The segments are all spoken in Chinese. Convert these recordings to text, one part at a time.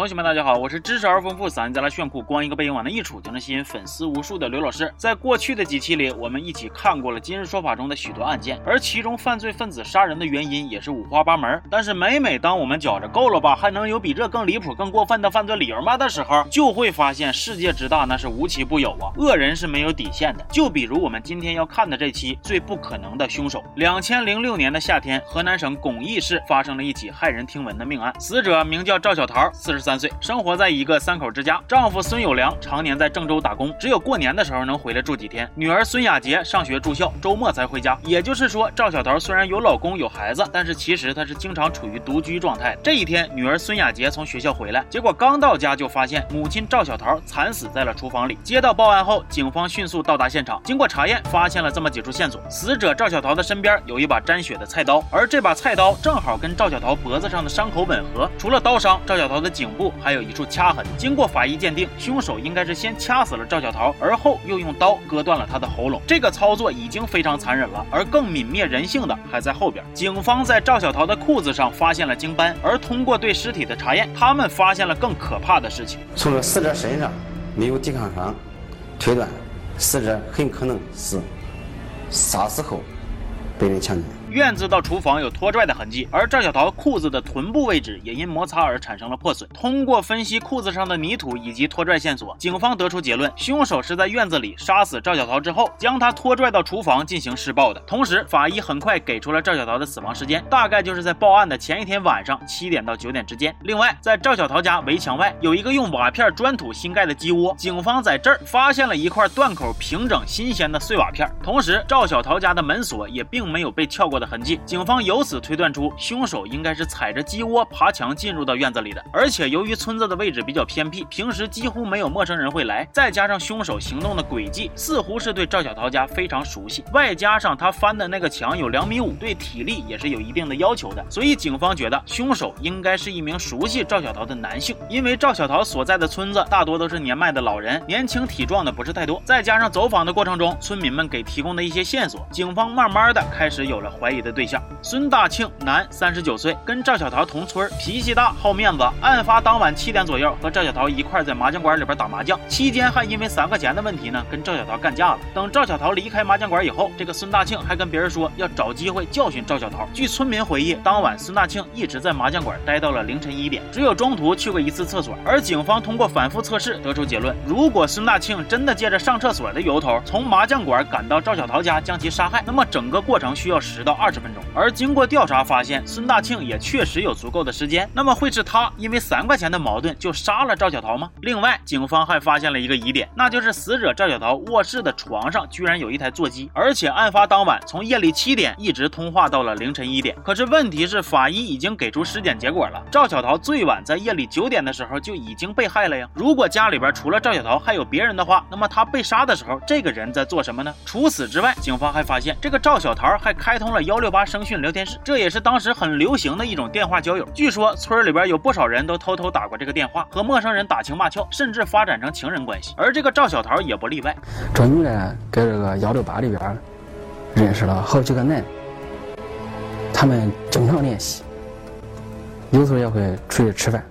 同学们，大家好，我是知识而丰富、嗓音再来炫酷、光一个背影往那一杵就能吸引粉丝无数的刘老师。在过去的几期里，我们一起看过了《今日说法》中的许多案件，而其中犯罪分子杀人的原因也是五花八门。但是每每当我们觉着够了吧，还能有比这更离谱、更过分的犯罪理由吗的时候，就会发现世界之大，那是无奇不有啊！恶人是没有底线的。就比如我们今天要看的这期最不可能的凶手。两千零六年的夏天，河南省巩义市发生了一起骇人听闻的命案，死者名叫赵小桃，四十。三三岁，生活在一个三口之家，丈夫孙有良常年在郑州打工，只有过年的时候能回来住几天。女儿孙雅洁上学住校，周末才回家。也就是说，赵小桃虽然有老公有孩子，但是其实她是经常处于独居状态。这一天，女儿孙雅洁从学校回来，结果刚到家就发现母亲赵小桃惨死在了厨房里。接到报案后，警方迅速到达现场，经过查验，发现了这么几处线索：死者赵小桃的身边有一把沾血的菜刀，而这把菜刀正好跟赵小桃脖子上的伤口吻合。除了刀伤，赵小桃的颈。部部还有一处掐痕，经过法医鉴定，凶手应该是先掐死了赵小桃，而后又用刀割断了她的喉咙。这个操作已经非常残忍了，而更泯灭人性的还在后边。警方在赵小桃的裤子上发现了精斑，而通过对尸体的查验，他们发现了更可怕的事情：从死者身上没有抵抗伤，推断死者很可能是杀死后被人强奸。院子到厨房有拖拽的痕迹，而赵小桃裤子的臀部位置也因摩擦而产生了破损。通过分析裤子上的泥土以及拖拽线索，警方得出结论：凶手是在院子里杀死赵小桃之后，将她拖拽到厨房进行施暴的。同时，法医很快给出了赵小桃的死亡时间，大概就是在报案的前一天晚上七点到九点之间。另外，在赵小桃家围墙外有一个用瓦片砖土新盖的鸡窝，警方在这儿发现了一块断口平整、新鲜的碎瓦片。同时，赵小桃家的门锁也并没有被撬过。的痕迹，警方由此推断出凶手应该是踩着鸡窝爬墙进入到院子里的。而且由于村子的位置比较偏僻，平时几乎没有陌生人会来，再加上凶手行动的轨迹似乎是对赵小桃家非常熟悉，外加上他翻的那个墙有两米五，对体力也是有一定的要求的，所以警方觉得凶手应该是一名熟悉赵小桃的男性。因为赵小桃所在的村子大多都是年迈的老人，年轻体壮的不是太多，再加上走访的过程中村民们给提供的一些线索，警方慢慢的开始有了怀。怀疑的对象孙大庆，男，三十九岁，跟赵小桃同村，脾气大，好面子。案发当晚七点左右，和赵小桃一块在麻将馆里边打麻将，期间还因为三块钱的问题呢，跟赵小桃干架了。等赵小桃离开麻将馆以后，这个孙大庆还跟别人说要找机会教训赵小桃。据村民回忆，当晚孙大庆一直在麻将馆待到了凌晨一点，只有中途去过一次厕所。而警方通过反复测试得出结论：如果孙大庆真的借着上厕所的由头从麻将馆赶到赵小桃家将其杀害，那么整个过程需要十到二十分钟。而经过调查发现，孙大庆也确实有足够的时间。那么会是他因为三块钱的矛盾就杀了赵小桃吗？另外，警方还发现了一个疑点，那就是死者赵小桃卧室的床上居然有一台座机，而且案发当晚从夜里七点一直通话到了凌晨一点。可是问题是，法医已经给出尸检结果了，赵小桃最晚在夜里九点的时候就已经被害了呀。如果家里边除了赵小桃还有别人的话，那么他被杀的时候，这个人在做什么呢？除此之外，警方还发现这个赵小桃还开通了幺六八。声讯聊天室，这也是当时很流行的一种电话交友。据说村里边有不少人都偷偷打过这个电话，和陌生人打情骂俏，甚至发展成情人关系。而这个赵小桃也不例外。这女的在这个幺六八里边认识了好几个男，他们经常联系，有时候也会出去吃饭、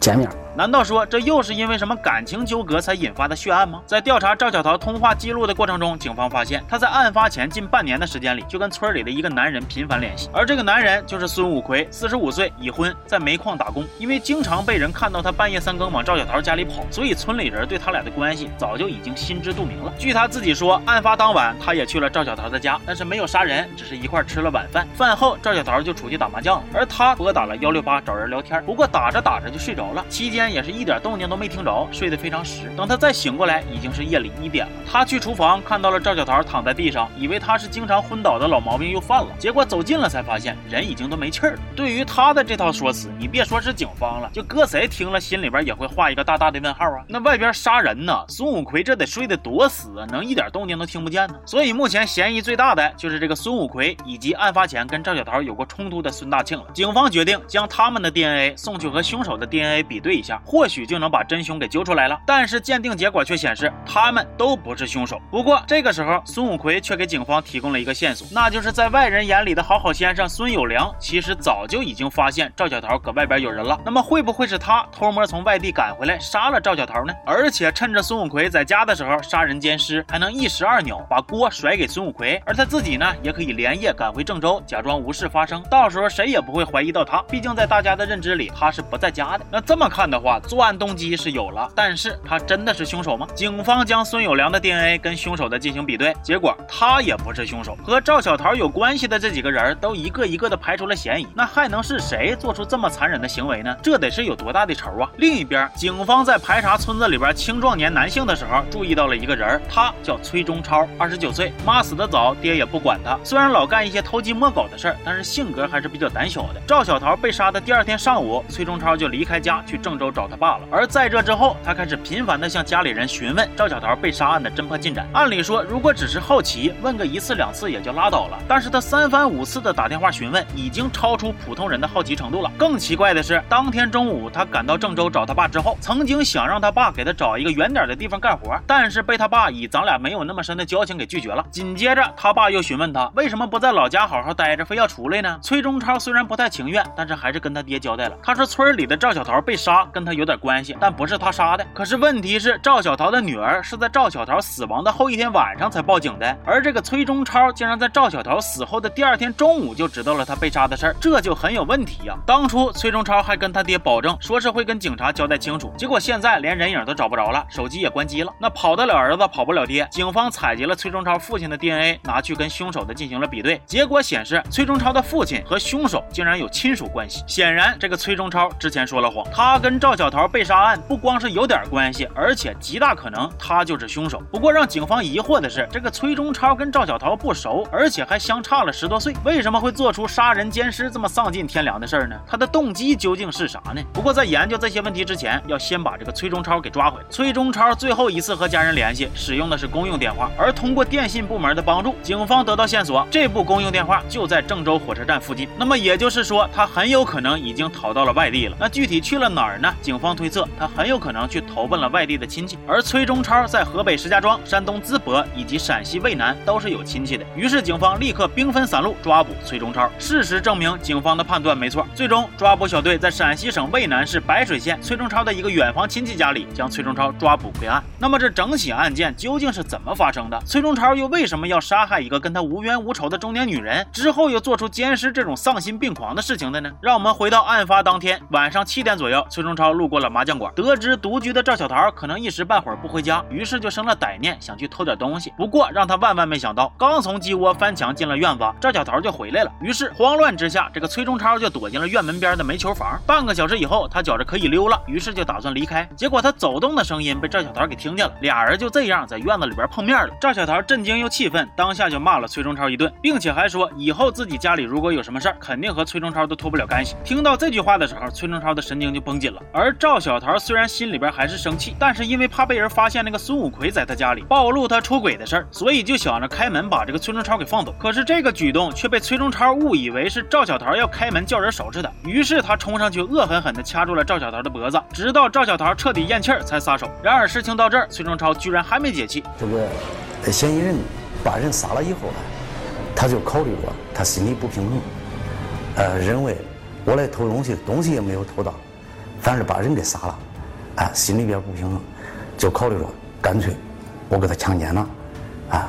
见面。难道说这又是因为什么感情纠葛才引发的血案吗？在调查赵小桃通话记录的过程中，警方发现她在案发前近半年的时间里，就跟村里的一个男人频繁联系，而这个男人就是孙武奎，四十五岁，已婚，在煤矿打工。因为经常被人看到他半夜三更往赵小桃家里跑，所以村里人对他俩的关系早就已经心知肚明了。据他自己说，案发当晚他也去了赵小桃的家，但是没有杀人，只是一块吃了晚饭。饭后赵小桃就出去打麻将了，而他拨打了幺六八找人聊天，不过打着打着就睡着了，期间。也是一点动静都没听着，睡得非常实。等他再醒过来，已经是夜里一点了。他去厨房看到了赵小桃躺在地上，以为他是经常昏倒的老毛病又犯了。结果走近了才发现人已经都没气儿了。对于他的这套说辞，你别说是警方了，就搁谁听了心里边也会画一个大大的问号啊！那外边杀人呢？孙武奎这得睡得多死啊，能一点动静都听不见呢？所以目前嫌疑最大的就是这个孙武奎以及案发前跟赵小桃有过冲突的孙大庆了。警方决定将他们的 DNA 送去和凶手的 DNA 比对一下。或许就能把真凶给揪出来了。但是鉴定结果却显示，他们都不是凶手。不过这个时候，孙五奎却给警方提供了一个线索，那就是在外人眼里的好好先生孙有良，其实早就已经发现赵小桃搁外边有人了。那么会不会是他偷摸从外地赶回来杀了赵小桃呢？而且趁着孙五奎在家的时候杀人奸尸，还能一石二鸟，把锅甩给孙五奎，而他自己呢，也可以连夜赶回郑州，假装无事发生，到时候谁也不会怀疑到他。毕竟在大家的认知里，他是不在家的。那这么看的话，话作案动机是有了，但是他真的是凶手吗？警方将孙有良的 DNA 跟凶手的进行比对，结果他也不是凶手。和赵小桃有关系的这几个人都一个一个的排除了嫌疑，那还能是谁做出这么残忍的行为呢？这得是有多大的仇啊！另一边，警方在排查村子里边青壮年男性的时候，注意到了一个人，他叫崔中超，二十九岁，妈死的早，爹也不管他。虽然老干一些偷鸡摸狗的事儿，但是性格还是比较胆小的。赵小桃被杀的第二天上午，崔中超就离开家去郑州找他爸了。而在这之后，他开始频繁的向家里人询问赵小桃被杀案的侦破进展。按理说，如果只是好奇，问个一次两次也就拉倒了。但是他三番五次的打电话询问，已经超出普通人的好奇程度了。更奇怪的是，当天中午他赶到郑州找他爸之后，曾经想让他爸给他找一个远点的地方干活，但是被他爸以咱俩没有那么深的交情给拒绝了。紧接着，他爸又询问他为什么不在老家好好待着，非要出来呢？崔中超虽然不太情愿，但是还是跟他爹交代了。他说村里的赵小桃被杀跟他有点关系，但不是他杀的。可是问题是，赵小桃的女儿是在赵小桃死亡的后一天晚上才报警的，而这个崔中超竟然在赵小桃死后的第二天中午就知道了他被杀的事儿，这就很有问题呀。当初崔中超还跟他爹保证说是会跟警察交代清楚，结果现在连人影都找不着了，手机也关机了。那跑得了儿子，跑不了爹。警方采集了崔中超父亲的 DNA，拿去跟凶手的进行了比对，结果显示崔中超的父亲和凶手竟然有亲属关系。显然，这个崔中超之前说了谎，他跟赵小桃被杀案不光是有点关系，而且极大可能他就是凶手。不过让警方疑惑的是，这个崔中超跟赵小桃不熟，而且还相差了十多岁，为什么会做出杀人奸尸这么丧尽天良的事儿呢？他的动机究竟是啥呢？不过在研究这些问题之前，要先把这个崔中超给抓回来。崔中超最后一次和家人联系使用的是公用电话，而通过电信部门的帮助，警方得到线索，这部公用电话就在郑州火车站附近。那么也就是说，他很有可能已经逃到了外地了。那具体去了哪儿呢？警方推测，他很有可能去投奔了外地的亲戚。而崔中超在河北石家庄、山东淄博以及陕西渭南都是有亲戚的。于是警方立刻兵分三路抓捕崔中超。事实证明，警方的判断没错。最终，抓捕小队在陕西省渭南市白水县崔中超的一个远房亲戚家里将崔中超抓捕归案。那么这整起案件究竟是怎么发生的？崔中超又为什么要杀害一个跟他无冤无仇的中年女人，之后又做出奸尸这种丧心病狂的事情的呢？让我们回到案发当天晚上七点左右，崔中超路过了麻将馆，得知独居的赵小桃可能一时半会儿不回家，于是就生了歹念，想去偷点东西。不过让他万万没想到，刚从鸡窝翻墙进了院子，赵小桃就回来了。于是慌乱之下，这个崔中超就躲进了院门边的煤球房。半个小时以后，他觉着可以溜了，于是就打算离开。结果他走动的声音被赵小桃给听见了，俩人就这样在院子里边碰面了。赵小桃震惊又气愤，当下就骂了崔中超一顿，并且还说以后自己家里如果有什么事儿，肯定和崔中超都脱不了干系。听到这句话的时候，崔中超的神经就绷紧了。而赵小桃虽然心里边还是生气，但是因为怕被人发现那个孙武魁在他家里暴露他出轨的事儿，所以就想着开门把这个崔中超给放走。可是这个举动却被崔中超误以为是赵小桃要开门叫人收拾他，于是他冲上去恶狠狠地掐住了赵小桃的脖子，直到赵小桃彻底咽气儿才撒手。然而事情到这儿，崔中超居然还没解气。这个嫌疑人把人杀了以后呢，他就考虑过他心里不平衡，呃，认为我来偷东西，东西也没有偷到，反而把人给杀了，啊，心里边不平衡，就考虑着干脆我给他强奸了。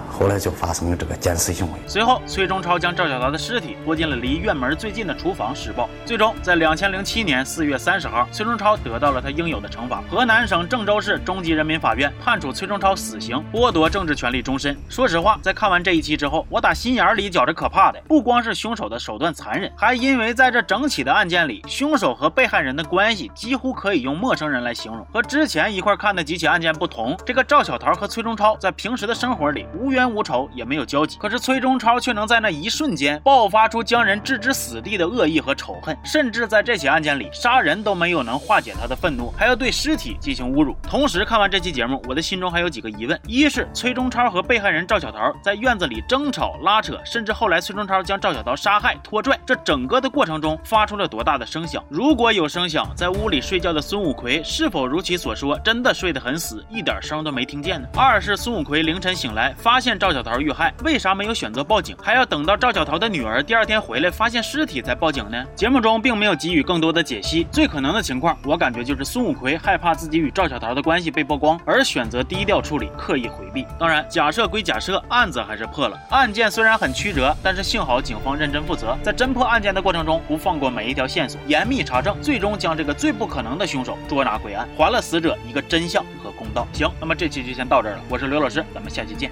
后来就发生了这个奸尸行为。随后，崔中超将赵小桃的尸体拖进了离院门最近的厨房施暴。最终，在两千零七年四月三十号，崔中超得到了他应有的惩罚。河南省郑州市中级人民法院判处崔中超死刑，剥夺政治权利终身。说实话，在看完这一期之后，我打心眼里觉着可怕的，不光是凶手的手段残忍，还因为在这整起的案件里，凶手和被害人的关系几乎可以用陌生人来形容。和之前一块看的几起案件不同，这个赵小桃和崔中超在平时的生活里。无冤无仇，也没有交集。可是崔中超却能在那一瞬间爆发出将人置之死地的恶意和仇恨，甚至在这起案件里，杀人都没有能化解他的愤怒，还要对尸体进行侮辱。同时，看完这期节目，我的心中还有几个疑问：一是崔中超和被害人赵小桃在院子里争吵拉扯，甚至后来崔中超将赵小桃杀害拖拽，这整个的过程中发出了多大的声响？如果有声响，在屋里睡觉的孙五奎是否如其所说，真的睡得很死，一点声都没听见呢？二是孙五奎凌晨醒来，发现赵小桃遇害，为啥没有选择报警，还要等到赵小桃的女儿第二天回来发现尸体才报警呢？节目中并没有给予更多的解析，最可能的情况，我感觉就是孙五奎害怕自己与赵小桃的关系被曝光，而选择低调处理，刻意回避。当然，假设归假设，案子还是破了。案件虽然很曲折，但是幸好警方认真负责，在侦破案件的过程中不放过每一条线索，严密查证，最终将这个最不可能的凶手捉拿归案，还了死者一个真相和公道。行，那么这期就先到这儿了，我是刘老师，咱们下期见，